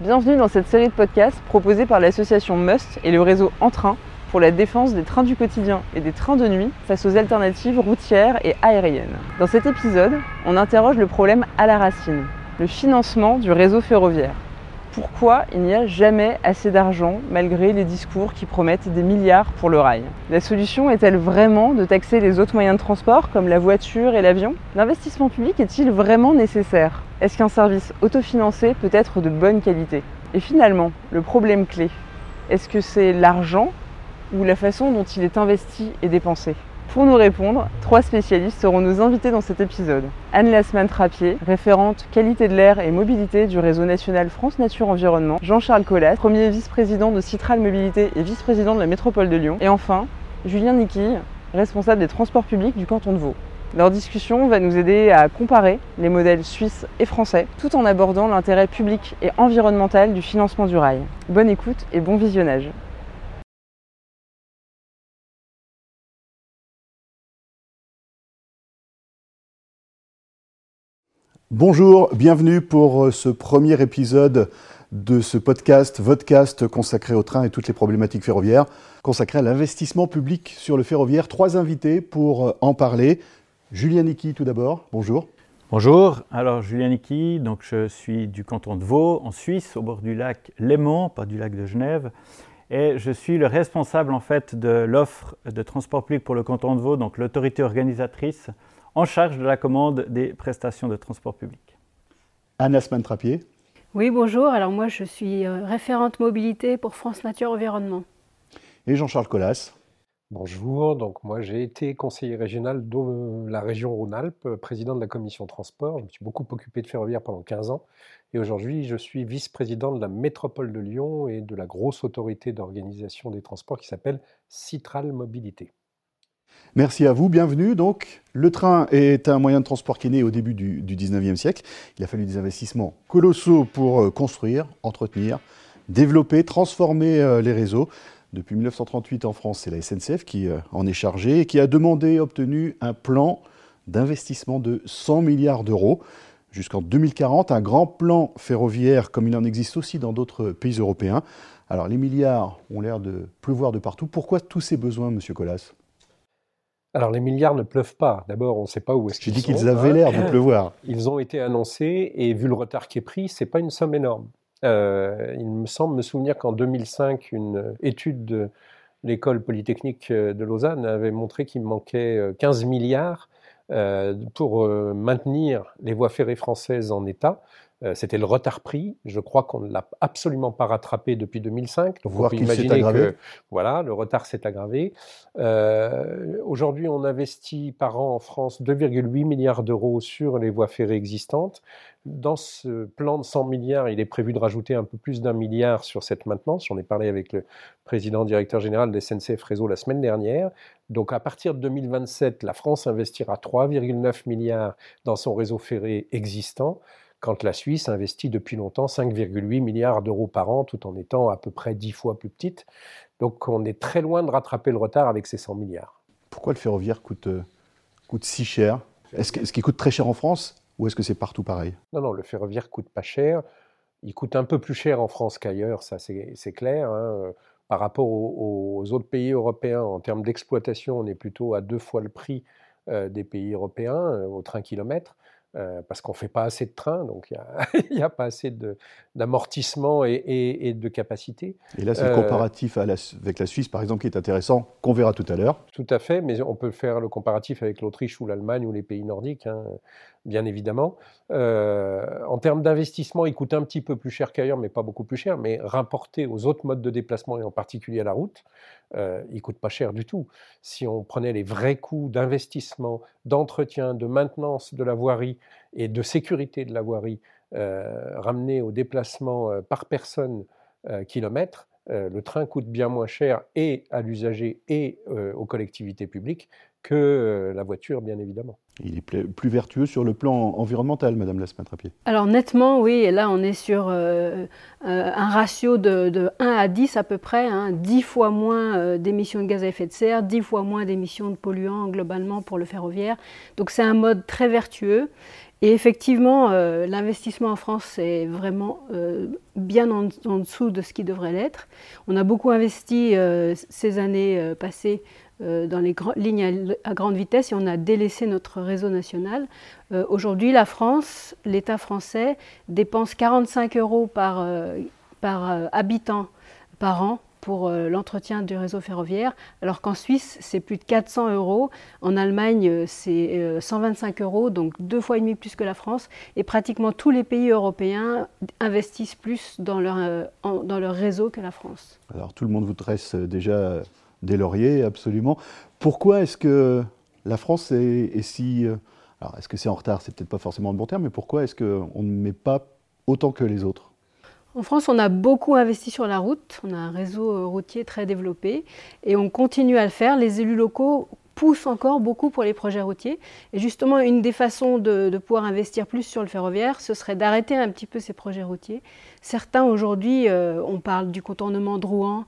Bienvenue dans cette série de podcasts proposée par l'association Must et le réseau Entrain pour la défense des trains du quotidien et des trains de nuit face aux alternatives routières et aériennes. Dans cet épisode, on interroge le problème à la racine, le financement du réseau ferroviaire. Pourquoi il n'y a jamais assez d'argent malgré les discours qui promettent des milliards pour le rail. La solution est-elle vraiment de taxer les autres moyens de transport comme la voiture et l'avion? L'investissement public est-il vraiment nécessaire? Est-ce qu'un service autofinancé peut être de bonne qualité? Et finalement, le problème clé, est-ce que c'est l'argent ou la façon dont il est investi et dépensé? Pour nous répondre, trois spécialistes seront nos invités dans cet épisode. Anne Lasman-Trappier, référente qualité de l'air et mobilité du réseau national France Nature Environnement. Jean-Charles Collas, premier vice-président de Citral Mobilité et vice-président de la métropole de Lyon. Et enfin, Julien Niquille, responsable des transports publics du canton de Vaud. Leur discussion va nous aider à comparer les modèles suisses et français, tout en abordant l'intérêt public et environnemental du financement du rail. Bonne écoute et bon visionnage. Bonjour, bienvenue pour euh, ce premier épisode de ce podcast, Vodcast, consacré au train et toutes les problématiques ferroviaires, consacré à l'investissement public sur le ferroviaire. Trois invités pour euh, en parler. Julien Niki tout d'abord, bonjour. Bonjour, alors Julien Niki, donc je suis du canton de Vaud, en Suisse, au bord du lac Léman, pas du lac de Genève, et je suis le responsable en fait de l'offre de transport public pour le canton de Vaud, donc l'autorité organisatrice en charge de la commande des prestations de transport public. Anna Smantrapier. Oui, bonjour. Alors moi, je suis euh, référente mobilité pour France Nature Environnement. Et Jean-Charles Collas. Bonjour, donc moi j'ai été conseiller régional de la région Rhône-Alpes, président de la commission transport. Je me suis beaucoup occupé de ferroviaire pendant 15 ans et aujourd'hui je suis vice-président de la métropole de Lyon et de la grosse autorité d'organisation des transports qui s'appelle Citral Mobilité. Merci à vous, bienvenue. Donc, le train est un moyen de transport qui est né au début du, 19e siècle. Il a fallu des investissements colossaux pour euh, construire, entretenir, développer, transformer euh, les réseaux. Depuis 1938 en France, c'est la SNCF qui euh, en est chargée et qui a demandé et obtenu un plan d'investissement de 100 milliards d'euros jusqu'en 2040, un grand plan ferroviaire comme il en existe aussi dans d'autres pays européens. Alors les milliards ont l'air de pleuvoir de partout. Pourquoi tous ces besoins, Monsieur Collas? Alors les milliards ne pleuvent pas. D'abord, on ne sait pas où est-ce qu'ils sont. J'ai dit qu'ils avaient l'air de pleuvoir. Ils ont été annoncés et vu le retard qui est pris, c'est pas une somme énorme. Euh, il me semble me souvenir qu'en 2005, une étude de l'école polytechnique de Lausanne avait montré qu'il manquait 15 euh, milliards euh, pour maintenir les voies ferrées françaises en état. Euh, c'était le retard pris. Je crois qu'on ne l'a absolument pas rattrapé depuis 2005. Donc Voir on peut imaginer que voilà, le retard s'est aggravé. Euh, Aujourd'hui, on investit par an en France 2,8 milliards d'euros sur les voies ferrées existantes. Dans ce plan de 100 milliards, il est prévu de rajouter un peu plus d'un milliard sur cette maintenance. J'en ai parlé avec le président directeur général des SNCF Réseau la semaine dernière. Donc à partir de 2027, la France investira 3,9 milliards dans son réseau ferré existant quand la Suisse investit depuis longtemps 5,8 milliards d'euros par an, tout en étant à peu près 10 fois plus petite. Donc on est très loin de rattraper le retard avec ces 100 milliards. Pourquoi le ferroviaire coûte, euh, coûte si cher? Est-ce qu'il coûte très cher en France ou est-ce que c'est partout pareil? Non, non, le ferroviaire coûte pas cher. Il coûte un peu plus cher en France qu'ailleurs, ça c'est clair. Hein. Par rapport aux, autres pays européens, en termes d'exploitation, on est plutôt à deux fois le prix euh, des pays européens euh, au train kilomètre. Euh, parce qu'on ne fait pas assez de trains, donc il n'y a, pas assez d'amortissement et, de capacité. Et là, c'est le euh, comparatif avec la Suisse, par exemple, qui est intéressant, qu'on verra tout à l'heure. Tout à fait, mais on peut faire le comparatif avec l'Autriche ou l'Allemagne ou les pays nordiques. Hein bien évidemment. Euh, en termes d'investissement, il coûte un petit peu plus cher qu'ailleurs, mais pas beaucoup plus cher. Mais rapporté aux autres modes de déplacement et en particulier à la route, euh, il coûte pas cher du tout. Si on prenait les vrais coûts d'investissement, d'entretien, de maintenance de la voirie et de sécurité de la voirie euh, ramenés au déplacement euh, par personne kilomètre, le train coûte bien moins cher et à l'usager et aux collectivités publiques que la voiture, bien évidemment. Il est plus vertueux sur le plan environnemental, Madame Lasmatrapier Alors nettement, oui, et là on est sur euh, un ratio de, 1 à 10 à peu près, hein, 10 fois moins d'émissions de gaz à effet de serre, 10 fois moins d'émissions de polluants globalement pour le ferroviaire. Donc c'est un mode très vertueux. Et effectivement, l'investissement en France est vraiment bien en, dessous de ce qui devrait l'être. On a beaucoup investi ces années passées euh, dans les lignes à, grande vitesse et on a délaissé notre réseau national. Euh, aujourd'hui, la France, l'État français, dépense 45 euros par, euh, habitant par an pour l'entretien du réseau ferroviaire, alors qu'en Suisse, c'est plus de 400 euros. En Allemagne, c'est 125 euros, donc deux fois et demi plus que la France. Et pratiquement tous les pays européens investissent plus dans leur, dans leur réseau que la France. Alors tout le monde vous dresse déjà des lauriers, absolument. Pourquoi est-ce que la France est, si... Euh, alors, est-ce que c'est en retard C'est peut-être pas forcément le bon terme, mais pourquoi est-ce qu'on ne met pas autant que les autres? En France, on a beaucoup investi sur la route, on a un réseau euh, routier très développé et on continue à le faire. Les élus locaux poussent encore beaucoup pour les projets routiers. Et justement, une des façons de, pouvoir investir plus sur le ferroviaire, ce serait d'arrêter un petit peu ces projets routiers. Certains aujourd'hui, euh, on parle du contournement de Rouen,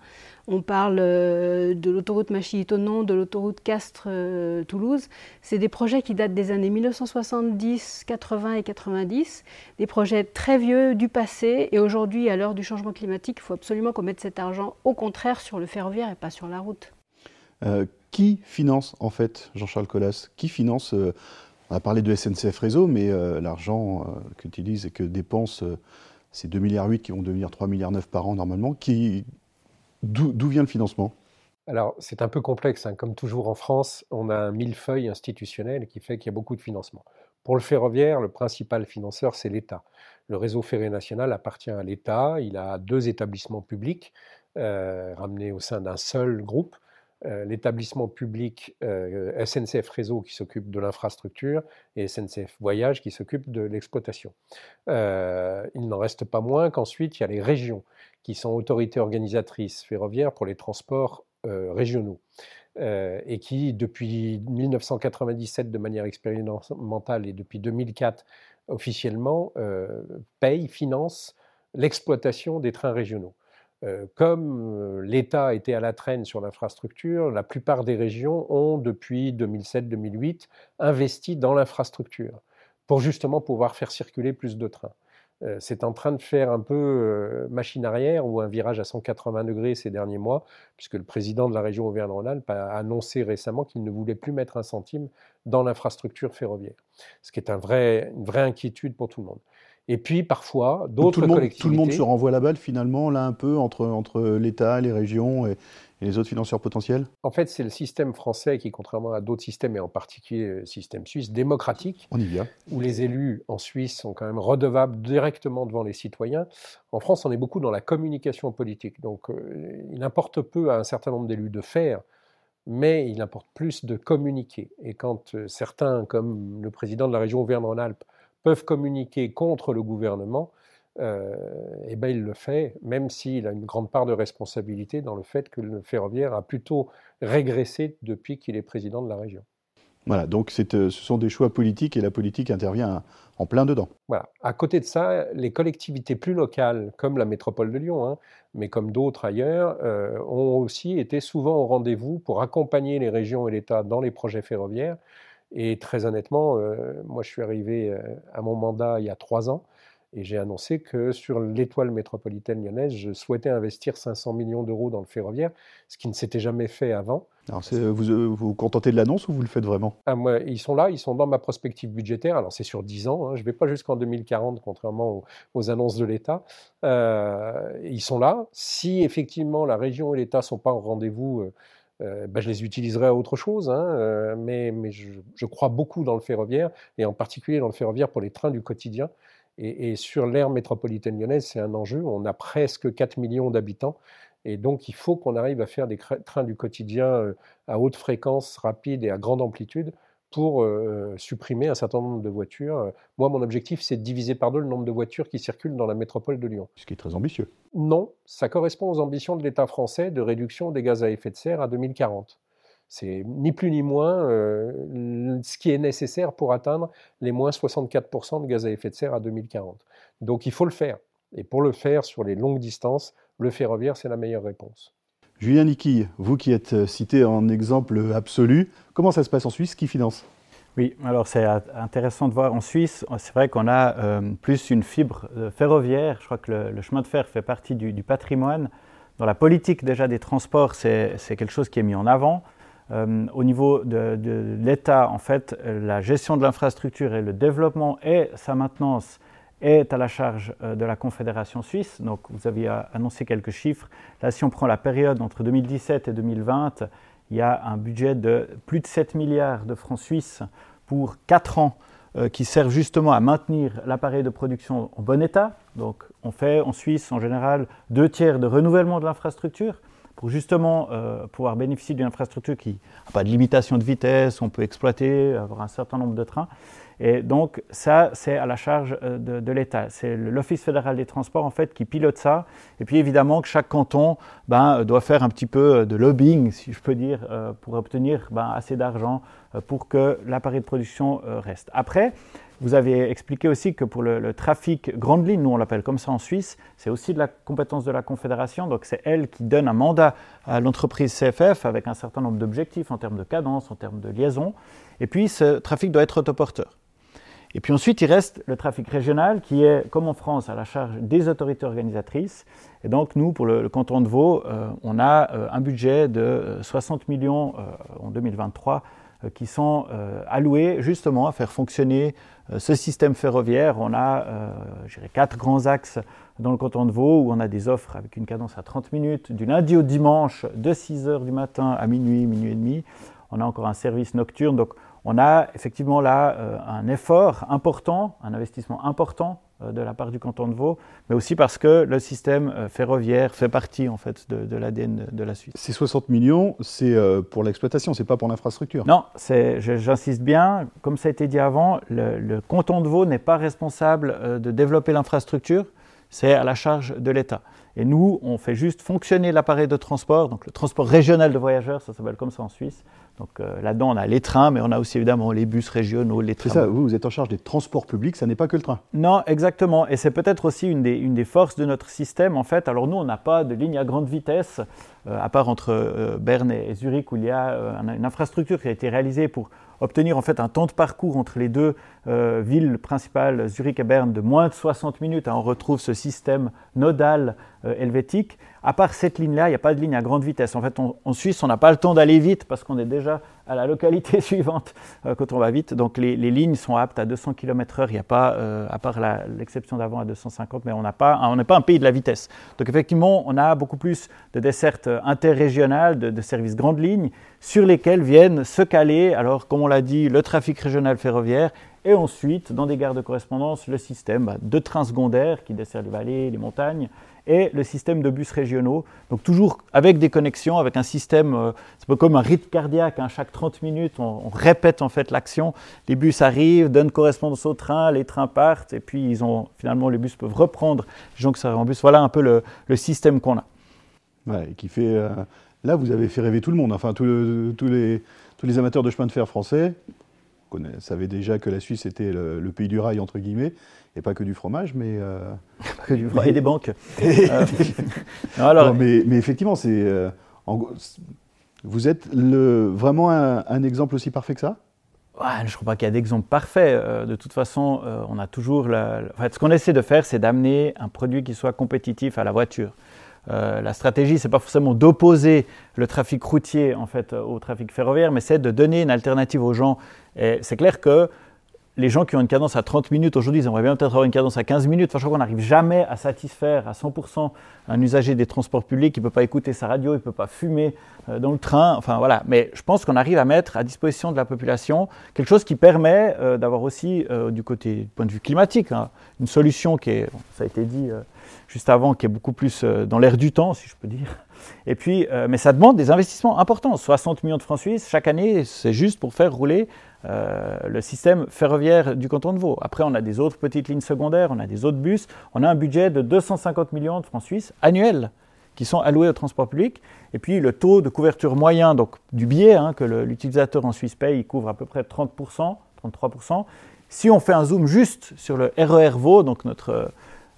on parle euh, de l'autoroute Machy-Tonon, de l'autoroute Castres-Toulouse. C'est des projets qui datent des années 1970, 80 et 90, des projets très vieux du passé. Et aujourd'hui, à l'heure du changement climatique, il faut absolument qu'on mette cet argent au contraire sur le ferroviaire et pas sur la route. Euh, qui finance en fait, Jean-Charles Collas Qui finance euh, On a parlé de SNCF Réseau, mais l'argent qu'utilise et que dépense ces 2,8 milliards qui vont devenir 3,9 milliards par an normalement, qui, D'où vient le financement? Alors, c'est un peu complexe. Hein. Comme toujours en France, on a un millefeuille institutionnel qui fait qu'il y a beaucoup de financement. Pour le ferroviaire, le principal financeur, c'est l'État. Le réseau ferré national appartient à l'État. Il a deux établissements publics euh, ramenés au sein d'un seul groupe. Euh, l'établissement public euh, SNCF Réseau qui s'occupe de l'infrastructure et SNCF Voyage qui s'occupe de l'exploitation. il n'en reste pas moins qu'ensuite, il y a les régions qui sont autorités organisatrices ferroviaires pour les transports euh, régionaux. Euh, et qui, depuis 1997 de manière expérimentale et depuis 2004 officiellement, euh, payent, financent l'exploitation des trains régionaux. comme l'État était à la traîne sur l'infrastructure, la plupart des régions ont, depuis 2007-2008, investi dans l'infrastructure pour justement pouvoir faire circuler plus de trains. Euh, c'est en train de faire un peu euh, machine arrière ou un virage à 180 degrés ces derniers mois, puisque le président de la région Auvergne-Rhône-Alpes a annoncé récemment qu'il ne voulait plus mettre un centime dans l'infrastructure ferroviaire, ce qui est une vraie inquiétude pour tout le monde. Et puis parfois, d'autres collectivités. Tout le monde se renvoie la balle finalement, là un peu, entre, entre l'État, les régions et, et les autres financeurs potentiels? En fait, c'est le système français qui, contrairement à d'autres systèmes, et en particulier le système suisse, démocratique, On y vient. où les élus en Suisse sont quand même redevables directement devant les citoyens. En France, on est beaucoup dans la communication politique. Donc, euh, il importe peu à un certain nombre d'élus de faire, mais il importe plus de communiquer. Et quand euh, certains, comme le président de la région Auvergne-Rhône-Alpes, peuvent communiquer contre le gouvernement, euh, eh ben il le fait, même s'il a une grande part de responsabilité dans le fait que le ferroviaire a plutôt régressé depuis qu'il est président de la région. Voilà, donc euh, ce sont des choix politiques et la politique intervient en plein dedans. Voilà. À côté de ça, les collectivités plus locales, comme la métropole de Lyon, hein, mais comme d'autres ailleurs, euh, ont aussi été souvent au rendez-vous pour accompagner les régions et l'État dans les projets ferroviaires. Et très honnêtement, moi je suis arrivé à mon mandat il y a trois ans. Et j'ai annoncé que sur l'étoile métropolitaine lyonnaise, je souhaitais investir 500 millions d'euros dans le ferroviaire, ce qui ne s'était jamais fait avant. Alors vous, euh, vous vous contentez de l'annonce ou vous le faites vraiment? Ah, moi, Ils sont là, ils sont dans ma prospective budgétaire. Alors c'est sur 10 ans, hein. je ne vais pas jusqu'en 2040, contrairement aux, annonces de l'État. Euh, ils sont là. Si effectivement la région et l'État ne sont pas au rendez-vous, euh, euh, ben, je les utiliserai à autre chose, hein, mais, mais je, je, crois beaucoup dans le ferroviaire, et en particulier dans le ferroviaire pour les trains du quotidien. Et, sur l'aire métropolitaine lyonnaise, c'est un enjeu. On a presque 4 millions d'habitants. Et donc, il faut qu'on arrive à faire des trains du quotidien euh, à haute fréquence, rapide et à grande amplitude pour euh, supprimer un certain nombre de voitures. Moi, mon objectif, c'est de diviser par deux le nombre de voitures qui circulent dans la métropole de Lyon. Ce qui est très ambitieux. Non, ça correspond aux ambitions de l'État français de réduction des gaz à effet de serre à 2040. C'est ni plus ni moins euh, ce qui est nécessaire pour atteindre les moins 64% de gaz à effet de serre à 2040. Donc il faut le faire. Et pour le faire sur les longues distances, le ferroviaire, c'est la meilleure réponse. Julien Niki, vous qui êtes euh, cité en exemple absolu, comment ça se passe en Suisse? Qui finance? Oui, alors c'est intéressant de voir en Suisse, c'est vrai qu'on a euh, plus une fibre ferroviaire, je crois que le, chemin de fer fait partie du, patrimoine. Dans la politique déjà des transports, c'est quelque chose qui est mis en avant. Euh, au niveau de, l'État, en fait, la gestion de l'infrastructure et le développement et sa maintenance est à la charge euh, de la Confédération suisse. Donc, vous aviez annoncé quelques chiffres. Là, si on prend la période entre 2017 et 2020, il y a un budget de plus de 7 milliards de francs suisses pour 4 ans euh, qui servent justement à maintenir l'appareil de production en bon état. Donc, on fait en Suisse, en général, deux tiers de renouvellement de l'infrastructure pour justement euh, pouvoir bénéficier d'une infrastructure qui n'a pas de limitation de vitesse, on peut exploiter, avoir un certain nombre de trains. Et donc ça, c'est à la charge euh, de, l'État. C'est l'Office fédéral des transports en fait qui pilote ça. Et puis évidemment que chaque canton ben, doit faire un petit peu de lobbying, si je peux dire, euh, pour obtenir ben, assez d'argent pour que l'appareil de production reste. Après, vous avez expliqué aussi que pour le, trafic grande ligne, nous on l'appelle comme ça en Suisse, c'est aussi de la compétence de la Confédération. Donc c'est elle qui donne un mandat à l'entreprise CFF avec un certain nombre d'objectifs en termes de cadence, en termes de liaison. Et puis ce trafic doit être autoporteur. Et puis ensuite, il reste le trafic régional qui est, comme en France, à la charge des autorités organisatrices. Et donc, nous, pour le, canton de Vaud, euh, on a euh, un budget de 60 euh, millions en 2023 qui sont alloués justement à faire fonctionner ce système ferroviaire, on a quatre grands axes dans le canton de Vaud où on a des offres avec une cadence à 30 minutes du lundi au dimanche de 6 h du matin à minuit, minuit et demi. On a encore un service nocturne. Donc on a effectivement là euh, un effort important, un investissement important euh, de la part du canton de Vaud, mais aussi parce que le système euh, ferroviaire fait partie en fait de, l'ADN de la Suisse. Ces 60 millions, c'est pour l'exploitation, c'est pas pour l'infrastructure. Non, j'insiste bien, comme ça a été dit avant, le, le canton de Vaud n'est pas responsable de développer l'infrastructure, c'est à la charge de l'État. Et nous, on fait juste fonctionner l'appareil de transport, donc le transport régional de voyageurs, ça s'appelle comme ça en Suisse, donc euh, là-dedans, on a les trains, mais on a aussi évidemment les bus régionaux, les trains. C'est ça, vous, vous êtes en charge des transports publics, ça n'est pas que le train. Non, exactement. Et c'est peut-être aussi une des, une des, forces de notre système, en fait. Alors nous, on n'a pas de ligne à grande vitesse, euh, à part entre euh, Berne et Zurich, où il y a une infrastructure qui a été réalisée pour obtenir en fait un temps de parcours entre les deux villes principales, Zurich et Berne, de moins de 60 minutes. Hein, on retrouve ce système nodal helvétique. À part cette ligne-là, il n'y a pas de ligne à grande vitesse. En fait, en Suisse, on n'a pas le temps d'aller vite parce qu'on est déjà à la localité suivante euh, quand on va vite. Donc les, lignes sont aptes à 200 km/h. Il n'y a pas, euh, à part l'exception d'avant à 250, mais on n'est pas, un pays de la vitesse. Donc effectivement, on a beaucoup plus de dessertes interrégionales, de, services grandes lignes, sur lesquels viennent se caler, alors comme on l'a dit, le trafic régional ferroviaire et ensuite, dans des gares de correspondance, le système bah, de trains secondaires qui dessert les vallées, les montagnes, et le système de bus régionaux. Donc toujours avec des connexions, avec un système, euh, c'est peu comme un rythme cardiaque, hein. chaque 30 minutes on, répète en fait l'action, les bus arrivent, donnent correspondance au train, les trains partent, et puis ils ont, finalement les bus peuvent reprendre les gens qui en bus. Voilà un peu le, système qu'on a. Ouais, qui fait, euh, là vous avez fait rêver tout le monde, enfin tous les, tous les amateurs de chemin de fer français savaient déjà que la Suisse était le, le pays du rail entre guillemets et pas que du fromage, mais. Euh, que du et des banques. Euh, alors... mais, mais, effectivement, c'est. Euh, vous êtes le, vraiment un, exemple aussi parfait que ça? Ouais, Je ne crois pas qu'il y a d'exemple parfait. de toute façon, on a toujours. La, ce qu'on essaie de faire, c'est d'amener un produit qui soit compétitif à la voiture. La stratégie, c'est pas forcément d'opposer le trafic routier en fait au trafic ferroviaire, mais c'est de donner une alternative aux gens. Et c'est clair que les gens qui ont une cadence à 30 minutes aujourd'hui, ils aimeraient bien peut-être avoir une cadence à 15 minutes. Enfin, je crois qu'on n'arrive jamais à satisfaire à 100% un usager des transports publics. Il ne peut pas écouter sa radio, il ne peut pas fumer euh, dans le train. Enfin, voilà. Mais je pense qu'on arrive à mettre à disposition de la population quelque chose qui permet euh, d'avoir aussi, euh, du côté du point de vue climatique, hein, une solution qui est, ça a été dit juste avant, qui est beaucoup plus dans l'air du temps, si je peux dire. Et puis, mais ça demande des investissements importants. 60 millions de francs suisses chaque année, c'est juste pour faire rouler euh, le système ferroviaire du canton de Vaud. Après, on a des autres petites lignes secondaires, on a des autres bus. On a un budget de 250 millions de francs suisses annuels qui sont alloués au transport public. Et puis le taux de couverture moyen donc, du billet hein, que l'utilisateur en Suisse paye, il couvre à peu près 30%, 33%. Si on fait un zoom juste sur le RER Vaud, donc notre euh,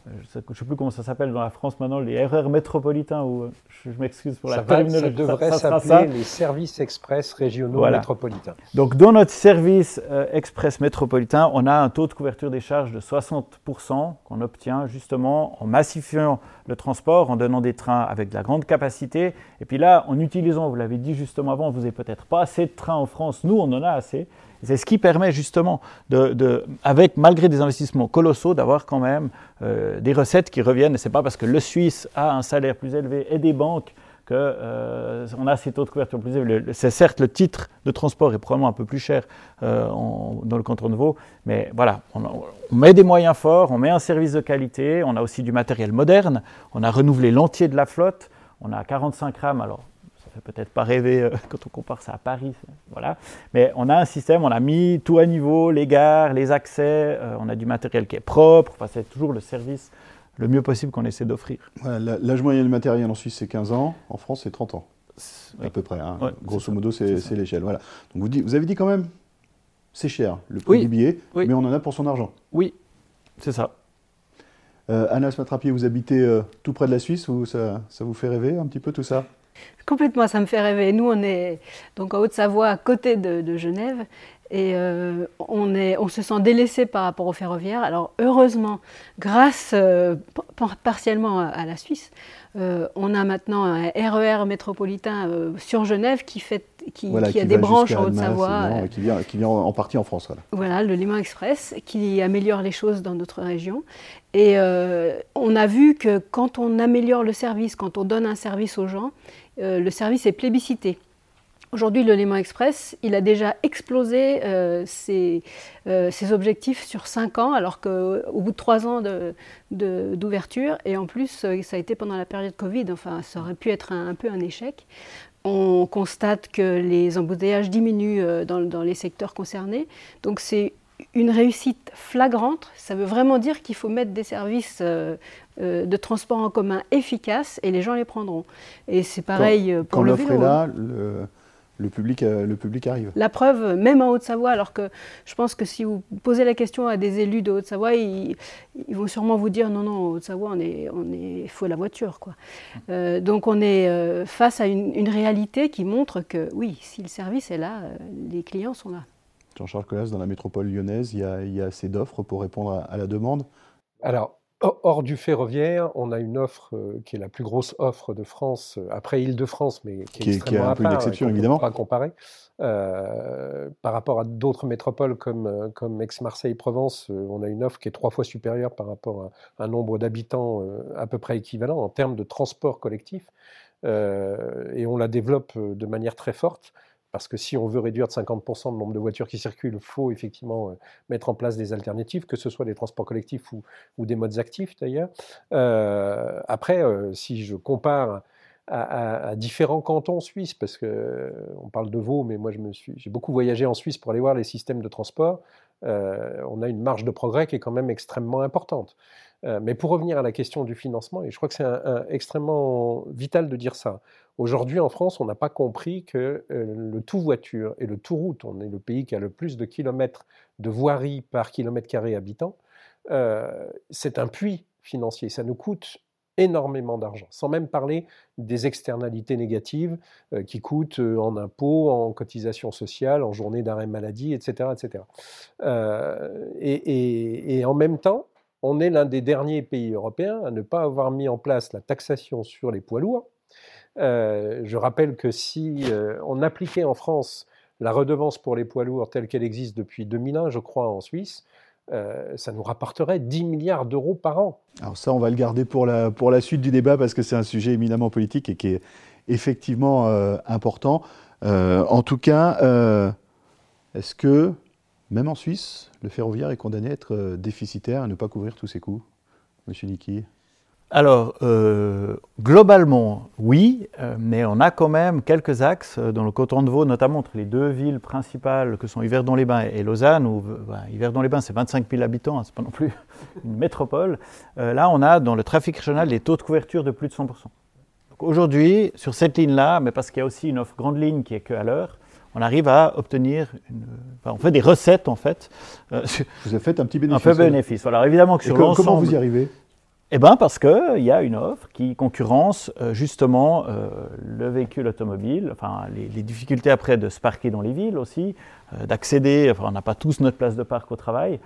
je ne sais plus comment ça s'appelle dans la France maintenant, les RR métropolitains, ou euh, je, m'excuse pour la terminologie. Ça devrait s'appeler les services express régionaux métropolitains. Donc dans notre service euh, express métropolitain, on a un taux de couverture des charges de 60% qu'on obtient justement en massifiant le transport, en donnant des trains avec de la grande capacité. Et puis là, en utilisant, vous l'avez dit justement avant, vous n'avez peut-être pas assez de trains en France, nous on en a assez. C'est ce qui permet justement, avec, malgré des investissements colossaux, d'avoir quand même euh, des recettes qui reviennent. Et ce n'est pas parce que le Suisse a un salaire plus élevé et des banques qu'on euh, a ces taux de couverture plus élevés. C'est certes le titre de transport est probablement un peu plus cher euh, dans le canton de Vaud, mais voilà, on, on, met des moyens forts, on met un service de qualité, on a aussi du matériel moderne, on a renouvelé l'entier de la flotte, on a 45 rames, alors fait peut-être pas rêver euh, quand on compare ça à Paris. Voilà. Mais on a un système, on a mis tout à niveau, les gares, les accès, euh, on a du matériel qui est propre. Enfin, c'est toujours le service le mieux possible qu'on essaie d'offrir. L'âge moyen du matériel en Suisse, c'est 15 ans. En France, c'est 30 ans. À peu près. Hein. Grosso modo, c'est l'échelle. Voilà. Donc vous, vous, avez dit quand même, c'est cher, le prix du billet, mais on en a pour son argent. Oui, c'est ça. Euh, Anna Smatrapier, vous habitez tout près de la Suisse, ou ça, ça vous fait rêver un petit peu tout ça? Complètement, ça me fait rêver. Nous, on est donc en Haute-Savoie, à côté de, Genève, et euh, on, est, on se sent délaissé par rapport au ferroviaire. Alors heureusement, grâce euh, partiellement à, la Suisse, euh, on a maintenant un RER e métropolitain sur Genève qui, fait, qui, a des branches en Haute-Savoie. Qui vient, qui vient en partie en France. Voilà. voilà, le Léman Express, qui améliore les choses dans notre région. Et on a vu que quand on améliore le service, quand on donne un service aux gens, euh, le service est plébiscité. Aujourd'hui, le Léman Express, il a déjà explosé euh, euh, ses, objectifs sur 5 ans, alors qu'au bout de 3 ans d'ouverture, et en plus, ça a été pendant la période Covid, enfin, ça aurait pu être un, peu un échec. On constate que les embouteillages diminuent dans, les secteurs concernés. Donc, c'est une réussite flagrante. Ça veut vraiment dire qu'il faut mettre des services euh, de transport en commun efficace et les gens les prendront. Et c'est pareil euh, pour quand le vélo. Quand l'offre est là, le, public, euh, le public arrive. La preuve, même en Haute-Savoie, alors que je pense que si vous posez la question à des élus de Haute-Savoie, ils, vont sûrement vous dire non, non, en Haute-Savoie, on est, on est, faut la voiture. Quoi. donc on est face à une, réalité qui montre que oui, si le service est là, les clients sont là. Jean-Charles Collas, dans la métropole lyonnaise, il y a, assez d'offres pour répondre à, à la demande? Alors, Hors du ferroviaire, on a une offre euh, qui est la plus grosse offre de France, euh, après Île-de-France, mais qui, est, extrêmement un peu une exception, évidemment. Pas comparer. Euh, par rapport à d'autres métropoles comme, comme Aix-Marseille-Provence, on a une offre qui est trois fois supérieure par rapport à un nombre d'habitants à peu près équivalent en termes de transport collectif. et on la développe de manière très forte. Parce que si on veut réduire de 50% le nombre de voitures qui circulent, il faut effectivement euh, mettre en place des alternatives, que ce soit des transports collectifs ou, des modes actifs d'ailleurs. Euh, après, euh, si je compare à, différents cantons suisses, parce que on parle de Vaud, mais moi j'ai beaucoup voyagé en Suisse pour aller voir les systèmes de transport. On a une marge de progrès qui est quand même extrêmement importante. mais pour revenir à la question du financement, et je crois que c'est extrêmement vital de dire ça, Aujourd'hui, en France, on n'a pas compris que euh, le tout voiture et le tout route, on est le pays qui a le plus de kilomètres de voirie par kilomètre carré habitant, euh, c'est un puits financier. Ça nous coûte énormément d'argent, sans même parler des externalités négatives euh, qui coûtent en impôts, en cotisations sociales, en journées d'arrêt maladie, etc. etc. et, et en même temps, on est l'un des derniers pays européens à ne pas avoir mis en place la taxation sur les poids lourds, euh, je rappelle que si euh, on appliquait en France la redevance pour les poids lourds telle qu'elle existe depuis 2001, je crois, en Suisse, euh, ça nous rapporterait 10 milliards d'euros par an. Alors ça, on va le garder pour la, pour la suite du débat parce que c'est un sujet éminemment politique et qui est effectivement important. en tout cas, est-ce que, même en Suisse, le ferroviaire est condamné à être déficitaire, à ne pas couvrir tous ses coûts? Monsieur Niki alors, euh, globalement, oui, euh, mais on a quand même quelques axes euh, dans le canton de Vaud, notamment entre les deux villes principales que sont Yverdon-les-Bains et Lausanne, où ben, Yverdon-les-Bains, c'est 25 000 habitants, hein, c'est pas non plus une métropole. là, on a dans le trafic régional des taux de couverture de plus de 100%. aujourd'hui, sur cette ligne-là, mais parce qu'il y a aussi une offre grande ligne qui est que à l'heure, on arrive à obtenir, une, enfin, on fait des recettes en fait. Euh, vous avez fait un petit bénéfice. Un peu bénéfice. Voilà, évidemment que sur l'ensemble. Comment vous y arrivez? Eh bien parce qu'il y a une offre qui concurrence euh, justement euh, le véhicule automobile, enfin les, difficultés après de se parquer dans les villes aussi, euh, d'accéder, enfin on n'a pas tous notre place de parc au travail,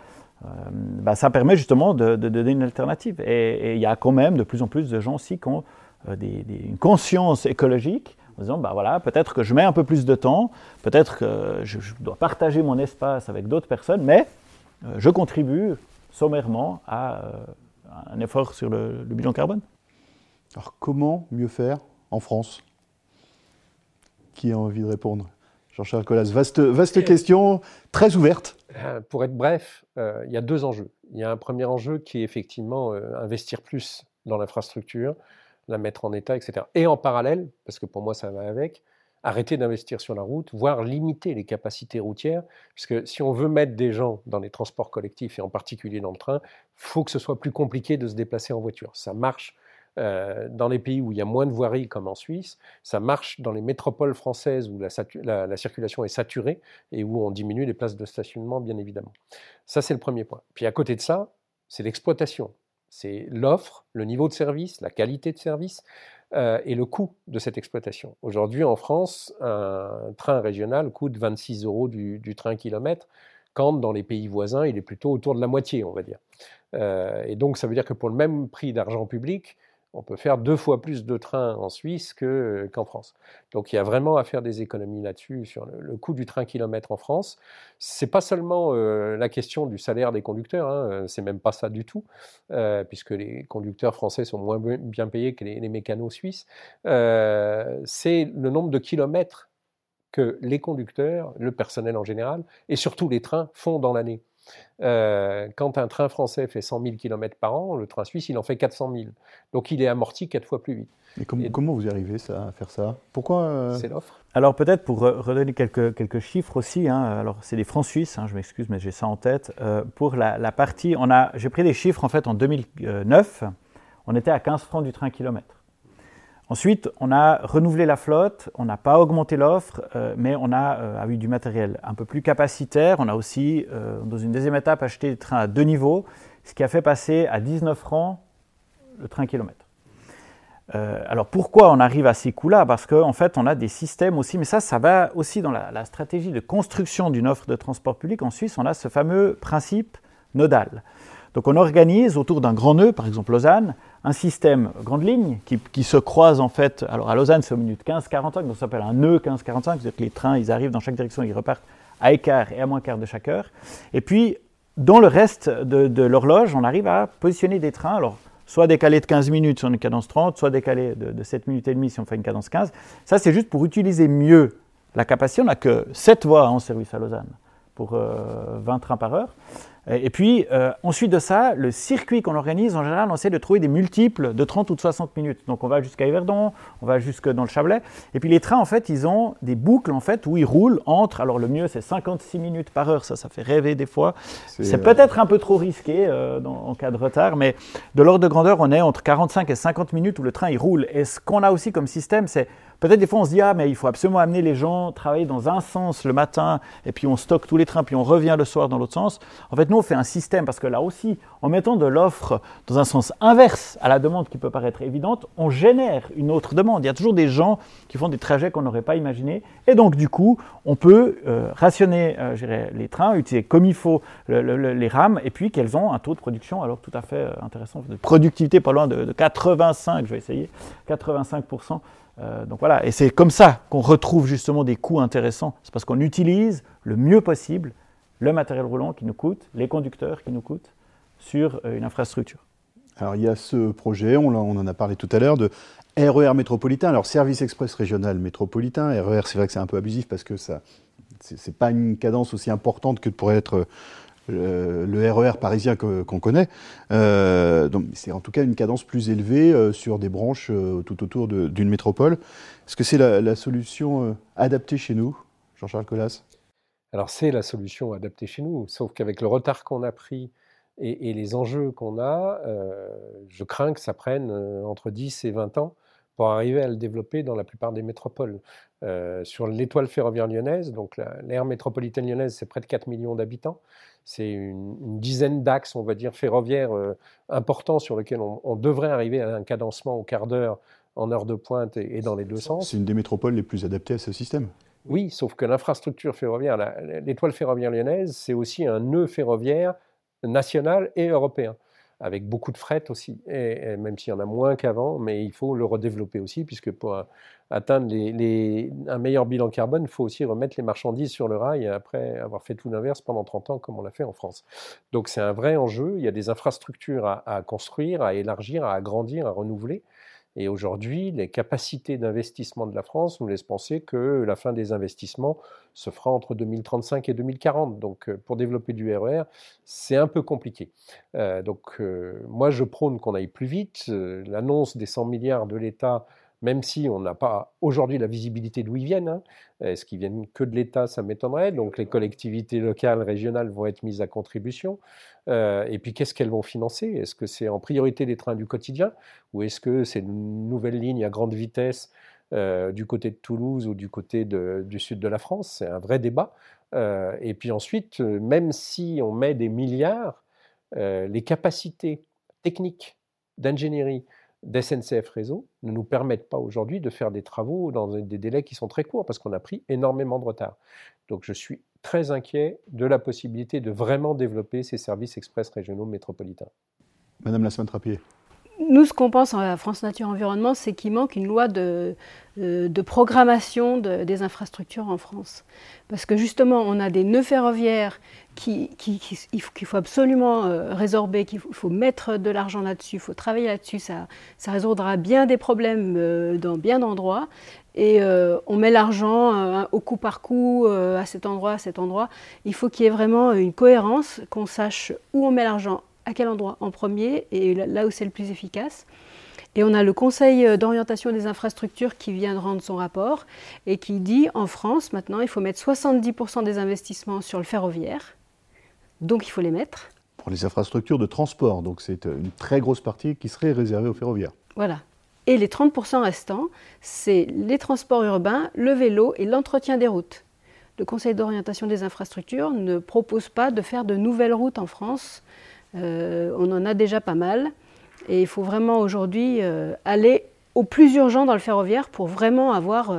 bah, ça permet justement de, donner une alternative. Et il y a quand même de plus en plus de gens aussi qui ont une conscience écologique en disant, bah voilà, peut-être que je mets un peu plus de temps, peut-être que je, dois partager mon espace avec d'autres personnes, mais je contribue sommairement à un effort sur le, bilan carbone. Alors comment mieux faire en France? Qui a envie de répondre? Jean-Charles Collas, vaste, vaste question, très ouverte. Euh, pour être bref, euh, il y a deux enjeux. Il y a un premier enjeu qui est effectivement euh, investir plus dans l'infrastructure, la mettre en état, etc. Et en parallèle, parce que pour moi ça va avec, arrêter d'investir sur la route, voire limiter les capacités routières, puisque si on veut mettre des gens dans les transports collectifs et en particulier dans le train, faut que ce soit plus compliqué de se déplacer en voiture. Ça marche euh, dans les pays où il y a moins de voiries, comme en Suisse, ça marche dans les métropoles françaises où la, la circulation est saturée et où on diminue les places de stationnement, bien évidemment. Ça, c'est le premier point. Puis à côté de ça, c'est l'exploitation. C'est l'offre, le niveau de service, la qualité de service. Euh, et le coût de cette exploitation. Aujourd'hui, en France, un train régional coûte 26 euros du, train kilomètre, quand dans les pays voisins, il est plutôt autour de la moitié, on va dire. Euh, et donc, ça veut dire que pour le même prix d'argent public, on peut faire deux fois plus de trains en Suisse qu'en France. Donc il y a vraiment à faire des économies là-dessus sur le, coût du train kilomètre en France. C'est pas seulement euh, la question du salaire des conducteurs, hein, euh, c'est même pas ça du tout, euh, puisque les conducteurs français sont moins bien payés que les mécanos suisses. c'est le nombre de kilomètres que les conducteurs, le personnel en général, et surtout les trains font dans l'année. Euh, quand un train français fait 100 000 km par an, le train suisse, il en fait 400 000. Donc il est amorti quatre fois plus vite. Et, comment vous arrivez ça, à faire ça? Pourquoi euh, C'est l'offre. Alors peut-être pour redonner quelques, quelques chiffres aussi, hein, alors c'est des francs suisses, hein, je m'excuse mais j'ai ça en tête. Euh, pour la, la partie, j'ai pris des chiffres en fait en 2009, on était à 15 francs du train kilomètre. Ensuite, on a renouvelé la flotte, on n'a pas augmenté l'offre, euh, mais on a euh, eu du matériel un peu plus capacitaire. On a aussi, euh, dans une deuxième étape, acheté des trains à deux niveaux, ce qui a fait passer à 19 francs le train kilomètre. alors pourquoi on arrive à ces coûts-là? Parce qu'en fait, on a des systèmes aussi, mais ça, ça va aussi dans la stratégie de construction d'une offre de transport public. En Suisse, on a ce fameux principe nodal. Donc on organise autour d'un grand nœud, par exemple Lausanne, un système grande ligne qui, se croise en fait. Alors à Lausanne, c'est au minute 15-45, donc ça s'appelle un nœud 15-45, c'est-à-dire que les trains, ils arrivent dans chaque direction, ils repartent à écart et à moins quart de chaque heure. Et puis, dans le reste de, l'horloge, on arrive à positionner des trains. Alors, soit décalés de 15 minutes sur une cadence 30, soit décalés de, 7 minutes et demie si on fait une cadence 15. Ça, c'est juste pour utiliser mieux la capacité. On n'a que 7 voies en service à Lausanne pour 20 euh, trains par heure. Et puis, euh, ensuite de ça, le circuit qu'on organise, en général, on essaie de trouver des multiples de 30 ou de 60 minutes. Donc, on va jusqu'à Yverdon, on va jusque dans le Chablais. Et puis, les trains, en fait, ils ont des boucles, en fait, où ils roulent entre, alors le mieux, c'est 56 minutes par heure. Ça, ça fait rêver des fois. C'est euh, peut-être un peu trop risqué euh, en cas de retard, mais de l'ordre de grandeur, on est entre 45 et 50 minutes où le train, il roule. Et ce qu'on a aussi comme système, c'est Peut-être des fois on se dit ah mais il faut absolument amener les gens travailler dans un sens le matin et puis on stocke tous les trains puis on revient le soir dans l'autre sens. En fait nous on fait un système parce que là aussi en mettant de l'offre dans un sens inverse à la demande qui peut paraître évidente, on génère une autre demande. Il y a toujours des gens qui font des trajets qu'on n'aurait pas imaginés et donc du coup on peut euh, rationner euh, les trains, utiliser comme il faut les rames et puis qu'elles ont un taux de production alors tout à fait euh, intéressant de productivité pas loin de, de 85, je vais essayer 85 euh, donc voilà, et c'est comme ça qu'on retrouve justement des coûts intéressants. C'est parce qu'on utilise le mieux possible le matériel roulant qui nous coûte, les conducteurs qui nous coûtent sur euh, une infrastructure. Alors il y a ce projet, on, en a parlé tout à l'heure, de RER e métropolitain. Alors service express régional métropolitain, RER e c'est vrai que c'est un peu abusif parce que ça, c'est pas une cadence aussi importante que pourrait être le, RER e parisien qu'on connaît. Euh, c'est en tout cas une cadence plus élevée euh, sur des branches euh, tout autour d'une métropole. Est-ce que c'est la, solution adaptée chez nous, Jean-Charles Collas? Alors c'est la solution adaptée chez nous, sauf qu'avec le retard qu'on a pris et, les enjeux qu'on a, je crains que ça prenne entre 10 et 20 ans pour arriver à le développer dans la plupart des métropoles. Sur l'étoile ferroviaire lyonnaise, donc l'aire métropolitaine lyonnaise, c'est près de 4 millions d'habitants. C'est une, dizaine d'axes, on va dire, ferroviaires euh, importants sur lesquels on, devrait arriver à un cadencement au quart d'heure en heure de pointe et, dans les deux sens. C'est une des métropoles les plus adaptées à ce système. Oui, sauf que l'infrastructure ferroviaire, l'étoile ferroviaire lyonnaise, c'est aussi un nœud ferroviaire national et européen avec beaucoup de fret aussi, même s'il y en a moins qu'avant, mais il faut le redévelopper aussi, puisque pour atteindre les, un meilleur bilan carbone, il faut aussi remettre les marchandises sur le rail après avoir fait tout l'inverse pendant 30 ans, comme on l'a fait en France. Donc c'est un vrai enjeu, il y a des infrastructures à construire, à élargir, à agrandir, à renouveler. Et aujourd'hui, les capacités d'investissement de la France nous laissent penser que la fin des investissements se fera entre 2035 et 2040. Donc, euh, pour développer du RER, e c'est un peu compliqué. Euh, donc, euh, moi, je prône qu'on aille plus vite. L'annonce des 100 milliards de l'État même si on n'a pas aujourd'hui la visibilité d'où ils viennent. Hein. Est-ce qu'ils viennent que de l'État Ça m'étonnerait. Donc les collectivités locales, régionales vont être mises à contribution. Euh, et puis qu'est-ce qu'elles vont financer? Est-ce que c'est en priorité les trains du quotidien? Ou est-ce que c'est une nouvelle ligne à grande vitesse euh, du côté de Toulouse ou du côté du sud de la France? C'est un vrai débat. Euh, et puis ensuite, même si on met des milliards, les capacités techniques d'ingénierie, d'SNCF Réseau ne nous permettent pas aujourd'hui de faire des travaux dans des délais qui sont très courts parce qu'on a pris énormément de retard. Donc je suis très inquiet de la possibilité de vraiment développer ces services express régionaux métropolitains. Madame la Trapier. Nous, ce qu'on pense à France Nature Environnement, c'est qu'il manque une loi de, euh, programmation des infrastructures en France. Parce que justement, on a des nœuds ferroviaires qu'il qui, faut, absolument euh, résorber, qu'il faut, mettre de l'argent là-dessus, il faut travailler là-dessus, ça, ça, résoudra bien des problèmes euh, dans bien d'endroits. Et on met l'argent au coup par coup, à cet endroit, à cet endroit. Il faut qu'il y ait vraiment une cohérence, qu'on sache où on met l'argent, à quel endroit en premier et là où c'est le plus efficace. Et on a le Conseil euh, d'orientation des infrastructures qui vient de rendre son rapport et qui dit en France, maintenant, il faut mettre 70% des investissements sur le ferroviaire. Donc il faut les mettre. Pour les infrastructures de transport, donc c'est euh, une très grosse partie qui serait réservée au ferroviaire. Voilà. Et les 30% restants, c'est les transports urbains, le vélo et l'entretien des routes. Le Conseil d'orientation des infrastructures ne propose pas de faire de nouvelles routes en France on en a déjà pas mal. Et il faut vraiment aujourd'hui euh, aller au plus urgent dans le ferroviaire pour vraiment avoir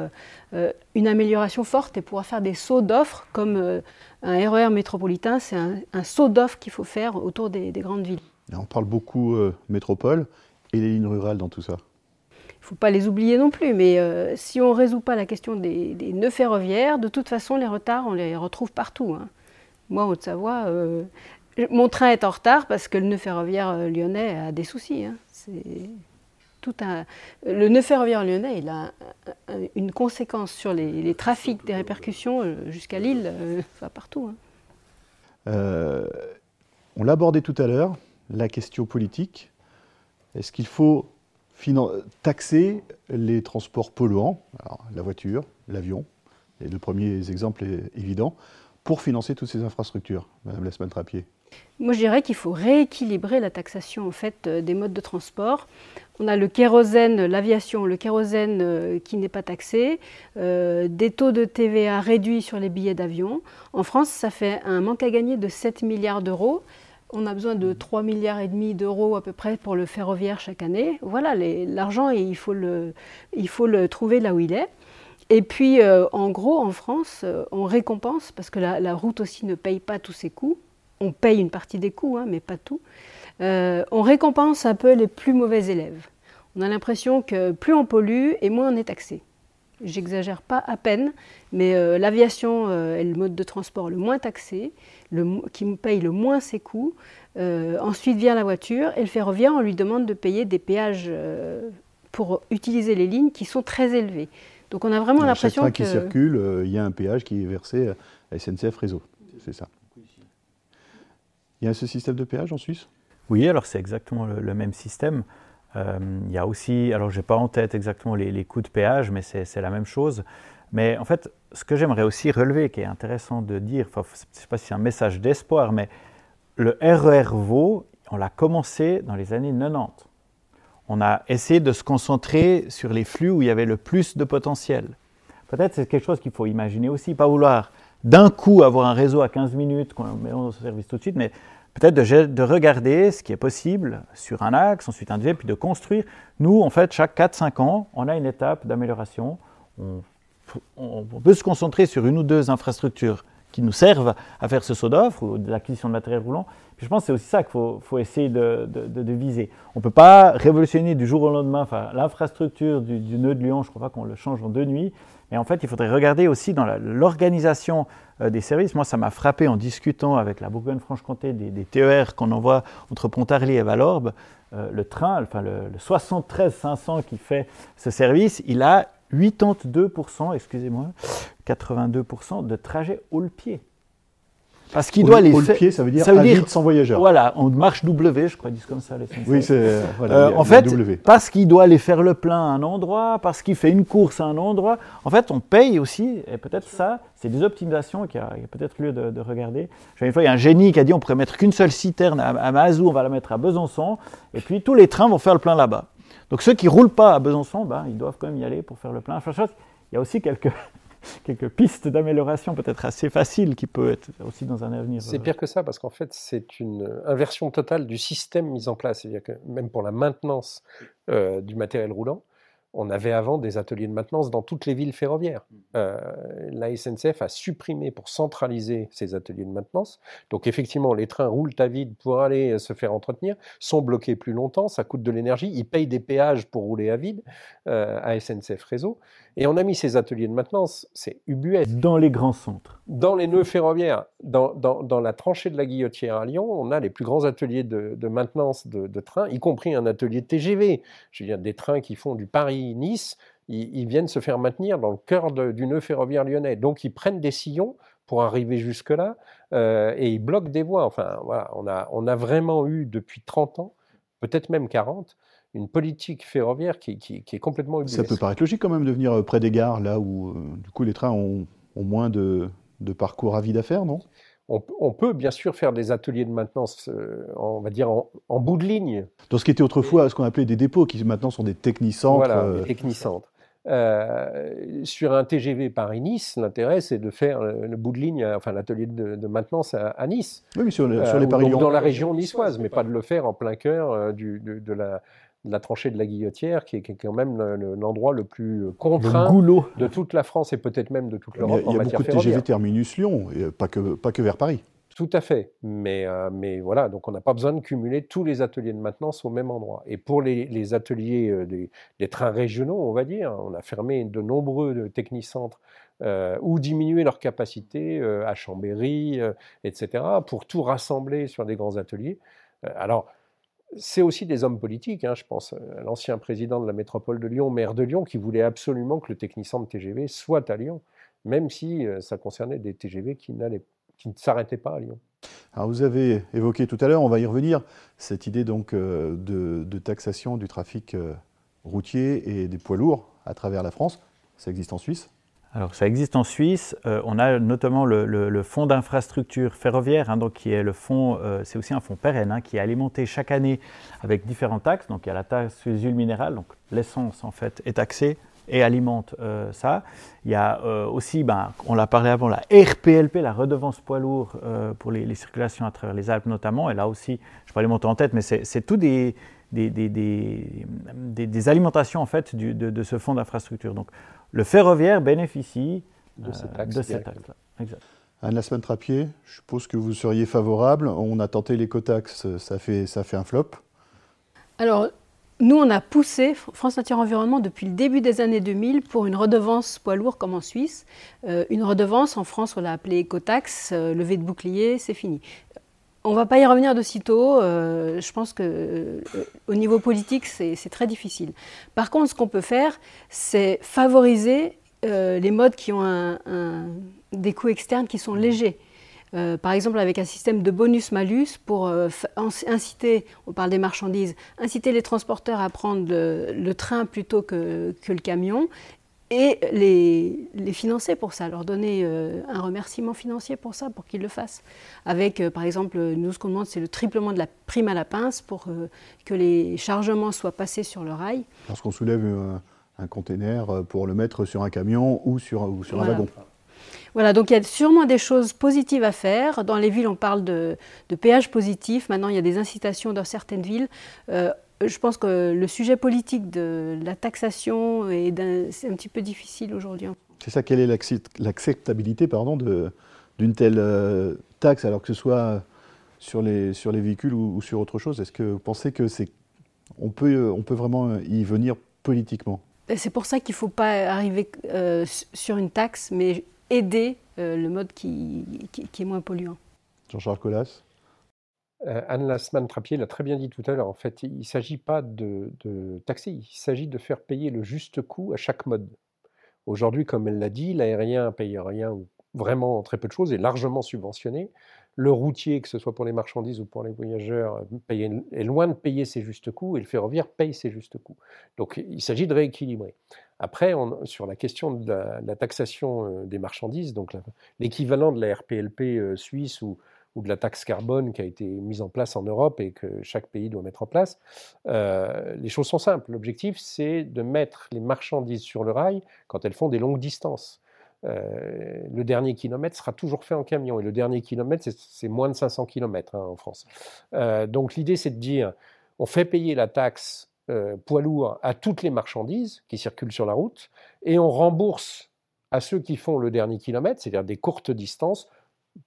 euh, une amélioration forte et pouvoir faire des sauts d'offres comme un RER e métropolitain. C'est un, saut d'offres qu'il faut faire autour des, grandes villes. on parle beaucoup métropole et les lignes rurales dans tout ça. Il ne faut pas les oublier non plus, mais si on ne résout pas la question des, nœuds ferroviaires, de toute façon, les retards, on les retrouve partout. Hein. Moi, en Haute-Savoie, mon train est en retard parce que le nœud ferroviaire euh, lyonnais a des soucis. Hein. C'est tout un... Le nœud ferroviaire lyonnais, il a une conséquence sur les, trafics, des répercussions euh, jusqu'à Lille, euh, partout. Hein. on l'a abordé tout à l'heure, la question politique. Est-ce qu'il faut taxer les transports polluants, la voiture, l'avion, les deux premiers exemples évidents, pour financer toutes ces infrastructures Madame Lesman-Trapier moi, je dirais qu'il faut rééquilibrer la taxation en fait, euh, des modes de transport. On a le kérosène, l'aviation, le kérosène euh, qui n'est pas taxé, euh, des taux de TVA réduits sur les billets d'avion. En France, ça fait un manque à gagner de 7 milliards d'euros. On a besoin de 3 milliards et demi d'euros à peu près pour le ferroviaire chaque année. Voilà, l'argent, il, il faut le trouver là où il est. Et puis, en gros, en France, on récompense, parce que la, route aussi ne paye pas tous ses coûts, on paye une partie des coûts, hein, mais pas tout, euh, on récompense un peu les plus mauvais élèves. On a l'impression que plus on pollue et moins on est taxé. J'exagère pas à peine, mais euh, l'aviation euh, est le mode de transport le moins taxé, qui paye le moins ses coûts. ensuite vient la voiture et le ferroviaire, on lui demande de payer des péages pour utiliser les lignes qui sont très élevés. Donc on a vraiment l'impression que... Chaque train qui circule, il y a un péage qui est versé à SNCF Réseau. C'est ça. Il y a ce système de péage en Suisse? Oui, alors c'est exactement le, même système. Euh, il y a aussi, alors je n'ai pas en tête exactement les, coûts de péage, mais c'est la même chose. Mais en fait, ce que j'aimerais aussi relever, qui est intéressant de dire, je ne sais pas si c'est un message d'espoir, mais le RER Vaud, on l'a commencé dans les années 90. On a essayé de se concentrer sur les flux où il y avait le plus de potentiel. Peut-être c'est quelque chose qu'il faut imaginer aussi, pas vouloir d'un coup avoir un réseau à 15 minutes qu'on met en service tout de suite, mais peut-être de, regarder ce qui est possible sur un axe, ensuite un deuxième, puis de construire. Nous, en fait, chaque 4-5 ans, on a une étape d'amélioration. On, peut se concentrer sur une ou deux infrastructures qui nous servent à faire ce saut d'offre ou de l'acquisition de matériel roulant. Je pense que c'est aussi ça qu'il faut, essayer de, viser. On ne peut pas révolutionner du jour au lendemain l'infrastructure du, nœud de Lyon, je ne crois pas qu'on le change en deux nuits, mais en fait, il faudrait regarder aussi dans l'organisation euh, des services. Moi, ça m'a frappé en discutant avec la Bourgogne-Franche-Comté des, TER qu'on envoie entre Pontarlier et Valorbe. Euh, le train, enfin le 73 500 qui fait ce service, il a 82%, excusez-moi, 82% de trajets haut le pied. Parce qu'il doit les faire. pied, ça veut dire, ça veut dire sans voyageurs. Voilà, on marche W, je crois, ils disent comme ça les Oui, c'est. Voilà, euh, en fait, parce qu'il doit aller faire le plein à un endroit, parce qu'il fait une course à un endroit, en fait, on paye aussi, et peut-être ça, c'est des optimisations qu'il y a, peut-être lieu de, regarder. Une fois, il y a un génie qui a dit on pourrait mettre qu'une seule citerne à, Mazou, on va la mettre à Besançon, et puis tous les trains vont faire le plein là-bas. Donc ceux qui ne roulent pas à Besançon, ben, ils doivent quand même y aller pour faire le plein. Il y a aussi quelques, quelques pistes d'amélioration peut-être assez faciles qui peuvent être aussi dans un avenir. C'est euh, pire que ça parce qu'en fait c'est une inversion totale du système mis en place. C'est-à-dire que même pour la maintenance euh, du matériel roulant, on avait avant des ateliers de maintenance dans toutes les villes ferroviaires. Mmh. Euh, la SNCF a supprimé pour centraliser ces ateliers de maintenance. Donc effectivement, les trains roulent à vide pour aller se faire entretenir, sont bloqués plus longtemps, ça coûte de l'énergie, ils payent des péages pour rouler à vide à SNCF Réseau. Et on a mis ces ateliers de maintenance, c'est UBS. Dans les grands centres. Dans les nœuds ferroviaires. Dans, dans, la tranchée de la Guillotière à Lyon, on a les plus grands ateliers de, maintenance de, trains, y compris un atelier de TGV. Je veux dire, des trains qui font du Paris-Nice, ils, viennent se faire maintenir dans le cœur du nœud ferroviaire lyonnais. Donc ils prennent des sillons pour arriver jusque-là euh, et ils bloquent des voies. Enfin, voilà, on a, on a vraiment eu depuis 30 ans, peut-être même 40, une politique ferroviaire qui, est complètement Ça peut paraître logique quand même de venir euh, près des gares, là où euh, du coup les trains ont, moins de, parcours à vide à faire, non? On, peut bien sûr faire des ateliers de maintenance, euh, on va dire en, bout de ligne. Dans ce qui était autrefois ce qu'on appelait des dépôts, qui maintenant sont des technicentres. Voilà, des technicentres. sur un TGV Paris-Nice, l'intérêt c'est de faire le, bout de ligne, enfin l'atelier de, maintenance à, Nice. Oui, mais sur, les paris Dans la région niçoise, mais pas de le faire en plein cœur du, de, la, la tranchée de la Guillotière, qui est, quand même l'endroit le, plus euh, contraint de toute la France et peut-être même de toute l'Europe en matière ferroviaire. Il y a beaucoup de TGV terminus Lyon, et pas que, pas que vers Paris. Tout à fait. Mais, euh, mais voilà, donc on n'a pas besoin de cumuler tous les ateliers de maintenance au même endroit. Et pour les, ateliers euh, des, trains régionaux, on va dire, on a fermé de nombreux technicentres ou diminué leur capacité à Chambéry, etc., pour tout rassembler sur des grands ateliers. alors, c'est aussi des hommes politiques, hein, je pense à l'ancien président de la métropole de Lyon, maire de Lyon, qui voulait absolument que le technicentre TGV soit à Lyon, même si euh, ça concernait des TGV qui, qui ne s'arrêtaient pas à Lyon. Alors vous avez évoqué tout à l'heure, on va y revenir, cette idée donc euh, de, taxation du trafic euh, routier et des poids lourds à travers la France. Ça existe en Suisse alors ça existe en Suisse. Euh, on a notamment le, fonds d'infrastructure ferroviaire, hein, donc qui est le fonds, euh, c'est aussi un fonds pérenne, hein, qui est alimenté chaque année avec différents taxes. Donc il y a la taxe sur les huiles minérales, donc l'essence en fait est taxée et alimente euh, ça. Il y a aussi, ben, on l'a parlé avant, la RPLP, la redevance poids lourd pour les, circulations à travers les Alpes notamment. Et là aussi, je pas les monter en tête, mais c'est tout des, alimentations en fait de, de, ce fonds d'infrastructure. Donc le ferroviaire bénéficie de cette taxe. Exact. Anne semaine Trappier, je suppose que vous seriez favorable. On a tenté l'écotaxe, ça fait, ça fait un flop. Alors, nous, on a poussé France Nature Environnement depuis le début des années 2000 pour une redevance poids lourd comme en Suisse. Euh, une redevance, en France, on l'a appelée écotaxe, euh, levée de bouclier, c'est fini. On va pas y revenir de sitôt. Euh, je pense que euh, au niveau politique, c'est très difficile. Par contre, ce qu'on peut faire, c'est favoriser euh, les modes qui ont des coûts externes qui sont légers. par exemple, avec un système de bonus-malus pour inciter, on parle des marchandises, inciter les transporteurs à prendre le, train plutôt que, le camion et les, les, financer pour ça, leur donner euh, un remerciement financier pour ça, pour qu'ils le fassent. Avec, euh, par exemple, nous, ce qu'on demande, c'est le triplement de la prime à la pince pour euh, que les chargements soient passés sur le rail. Lorsqu'on soulève un container pour le mettre sur un camion ou sur, ou sur un wagon. Voilà, donc il y a sûrement des choses positives à faire. Dans les villes, on parle de, de péage positif. Maintenant, il y a des incitations dans certaines villes je pense que le sujet politique de la taxation est un, petit peu difficile aujourd'hui. C'est ça, quelle est l'acceptabilité d'une telle euh, taxe, alors que ce soit sur les, sur les véhicules ou, sur autre chose? Est-ce que vous pensez que c'est on peut, on peut vraiment y venir politiquement? C'est pour ça qu'il ne faut pas arriver euh, sur une taxe, mais aider euh, le mode qui, qui, est moins polluant. Jean-Charles Collas Anne Lasman-Trappier l'a très bien dit tout à l'heure. En fait, il ne s'agit pas de, taxer, il s'agit de faire payer le juste coût à chaque mode. Aujourd'hui, comme elle l'a dit, l'aérien paye rien ou vraiment très peu de choses, est largement subventionné. Le routier, que ce soit pour les marchandises ou pour les voyageurs, est loin de payer ses justes coûts et le ferroviaire paye ses justes coûts. Donc il s'agit de rééquilibrer. Après, sur la question de la, taxation euh, des marchandises, donc l'équivalent de la RPLP euh, suisse ou, ou de la taxe carbone qui a été mise en place en Europe et que chaque pays doit mettre en place. Euh, les choses sont simples. L'objectif, c'est de mettre les marchandises sur le rail quand elles font des longues distances. Euh, le dernier kilomètre sera toujours fait en camion et le dernier kilomètre, c'est moins de 500 km hein, en France. Euh, donc l'idée, c'est de dire, on fait payer la taxe poids lourd à toutes les marchandises qui circulent sur la route et on rembourse à ceux qui font le dernier kilomètre, c'est-à-dire des courtes distances,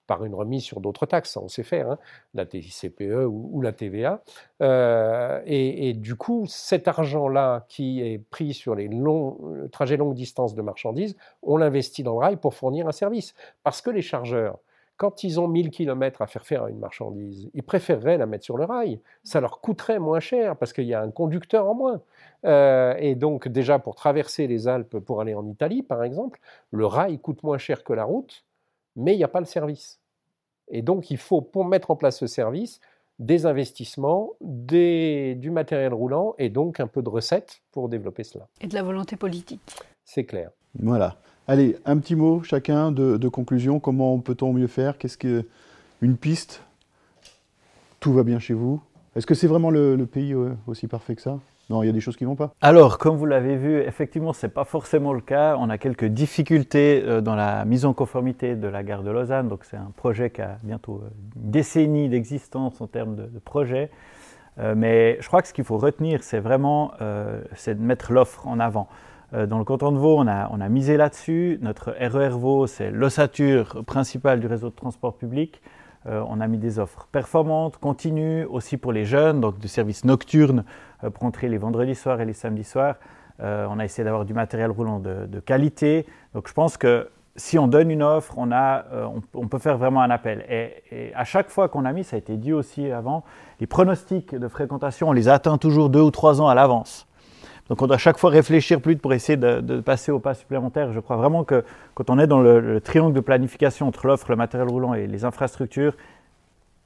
par une remise sur d'autres taxes, on sait faire, hein, la TICPE ou, la TVA. Euh, et, du coup, cet argent-là qui est pris sur les euh, trajets longue distance de marchandises, on l'investit dans le rail pour fournir un service. Parce que les chargeurs, quand ils ont 1000 km à faire faire à une marchandise, ils préféreraient la mettre sur le rail. Ça leur coûterait moins cher parce qu'il y a un conducteur en moins. Euh, et donc déjà pour traverser les Alpes pour aller en Italie, par exemple, le rail coûte moins cher que la route mais il n'y a pas le service. Et donc, il faut, pour mettre en place ce service, des investissements, du matériel roulant et donc un peu de recettes pour développer cela. Et de la volonté politique. C'est clair. Voilà. Allez, un petit mot chacun de, conclusion. Comment peut-on mieux faire? Qu'est-ce que une piste? Tout va bien chez vous Est-ce que c'est vraiment le pays euh, aussi parfait que ça? Non, il y a des choses qui ne vont pas. Alors, comme vous l'avez vu, effectivement, ce n'est pas forcément le cas. On a quelques difficultés euh, dans la mise en conformité de la gare de Lausanne. Donc, c'est un projet qui a bientôt euh, une décennie d'existence en termes de, projet. Euh, mais je crois que ce qu'il faut retenir, c'est vraiment c'est de mettre l'offre en avant. dans le canton de Vaud, on a, on a misé là-dessus. Notre RER Vaud, c'est l'ossature principale du réseau de transport public. Euh, on a mis des offres performantes, continues, aussi pour les jeunes, donc de services nocturnes euh, pour entrer les vendredis soirs et les samedis soirs. Euh, on a essayé d'avoir du matériel roulant de, qualité. Donc je pense que si on donne une offre, on, a, on, peut faire vraiment un appel. Et, à chaque fois qu'on a mis, ça a été dit aussi avant, les pronostics de fréquentation, on les atteint toujours deux ou trois ans à l'avance. Donc on doit chaque fois réfléchir plus vite pour essayer de, passer au pas supplémentaire. Je crois vraiment que quand on est dans le, triangle de planification entre l'offre, le matériel roulant et les infrastructures,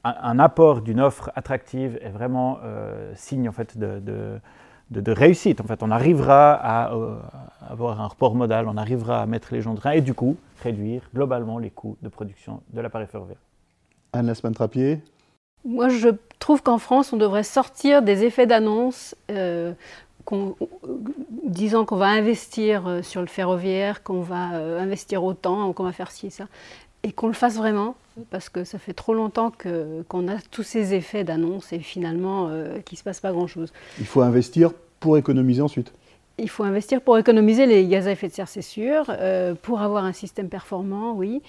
un, apport d'une offre attractive est vraiment euh, signe en fait de, réussite. En fait, on arrivera à, euh, avoir un report modal, on arrivera à mettre les gens de train et du coup réduire globalement les coûts de production de l'appareil ferroviaire. Anne Lasman-Trappier moi, je trouve qu'en France, on devrait sortir des effets d'annonce euh, disant qu'on va investir euh, sur le ferroviaire, qu'on va euh, investir autant, qu'on va faire ci et ça, et qu'on le fasse vraiment, parce que ça fait trop longtemps qu'on a tous ces effets d'annonce et finalement euh, qu'il ne se passe pas grand-chose. Il faut investir pour économiser ensuite. Il faut investir pour économiser les gaz à effet de serre, c'est sûr, pour avoir un système performant, oui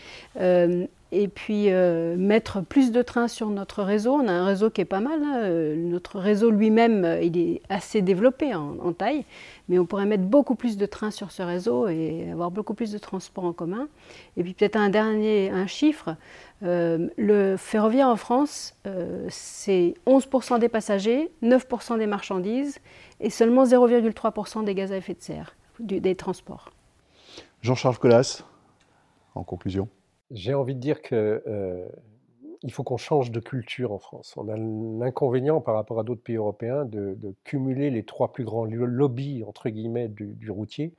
et puis euh, mettre plus de trains sur notre réseau. On a un réseau qui est pas mal. Hein. Euh, notre réseau lui-même, euh, il est assez développé en, taille, mais on pourrait mettre beaucoup plus de trains sur ce réseau et avoir beaucoup plus de transports en commun. Et puis peut-être un dernier un chiffre. le ferroviaire en France, c'est 11% des passagers, 9% des marchandises et seulement 0,3% des gaz à effet de serre des transports. Jean-Charles Collas, en conclusion. J'ai envie de dire que euh, il faut qu'on change de culture en France. On a l'inconvénient par rapport à d'autres pays européens de, cumuler les trois plus grands lobbies entre guillemets du, routier,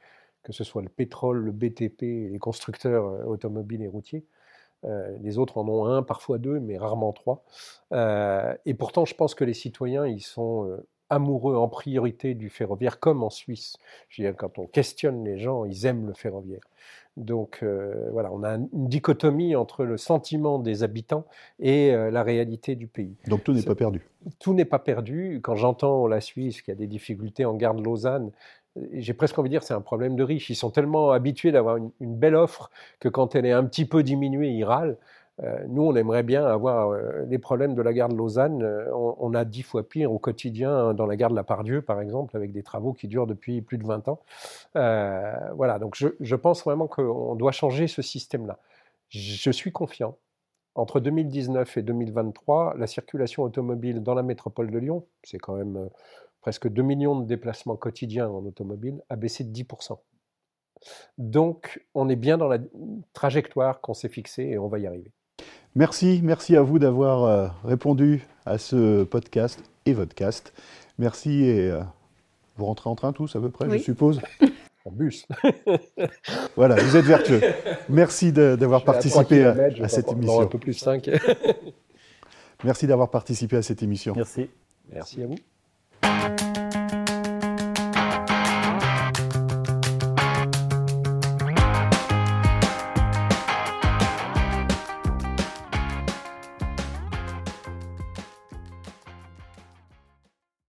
que ce soit le pétrole, le BTP, les constructeurs automobiles et routiers. les autres en ont un, parfois deux, mais rarement trois. et pourtant, je pense que les citoyens, ils sont amoureux en priorité du ferroviaire, comme en Suisse. Je veux dire, quand on questionne les gens, ils aiment le ferroviaire. Donc euh, voilà, on a une dichotomie entre le sentiment des habitants et euh, la réalité du pays. Donc tout n'est pas perdu. Tout n'est pas perdu. Quand j'entends la Suisse qui a des difficultés en gare de Lausanne, j'ai presque envie de dire c'est un problème de riches. Ils sont tellement habitués d'avoir une, une, belle offre que quand elle est un petit peu diminuée, ils râlent. Euh, nous, on aimerait bien avoir euh, les problèmes de la gare de Lausanne. Euh, on, a dix fois pire au quotidien hein, dans la gare de la Pardieu, par exemple, avec des travaux qui durent depuis plus de 20 ans. voilà, donc je, pense vraiment qu'on doit changer ce système-là. Je suis confiant. Entre 2019 et 2023, la circulation automobile dans la métropole de Lyon, c'est quand même presque 2 millions de déplacements quotidiens en automobile, a baissé de 10%. Donc, on est bien dans la trajectoire qu'on s'est fixée et on va y arriver. Merci, merci à vous d'avoir euh, répondu à ce podcast et vodcast. Merci et euh, vous rentrez en train tous à peu près, je suppose En bus. voilà, vous êêtes vertueux. Merci d'avoir participé à, cette émission. un peu plus 5. merci d'avoir participé à cette émission. Merci. Merci à vous.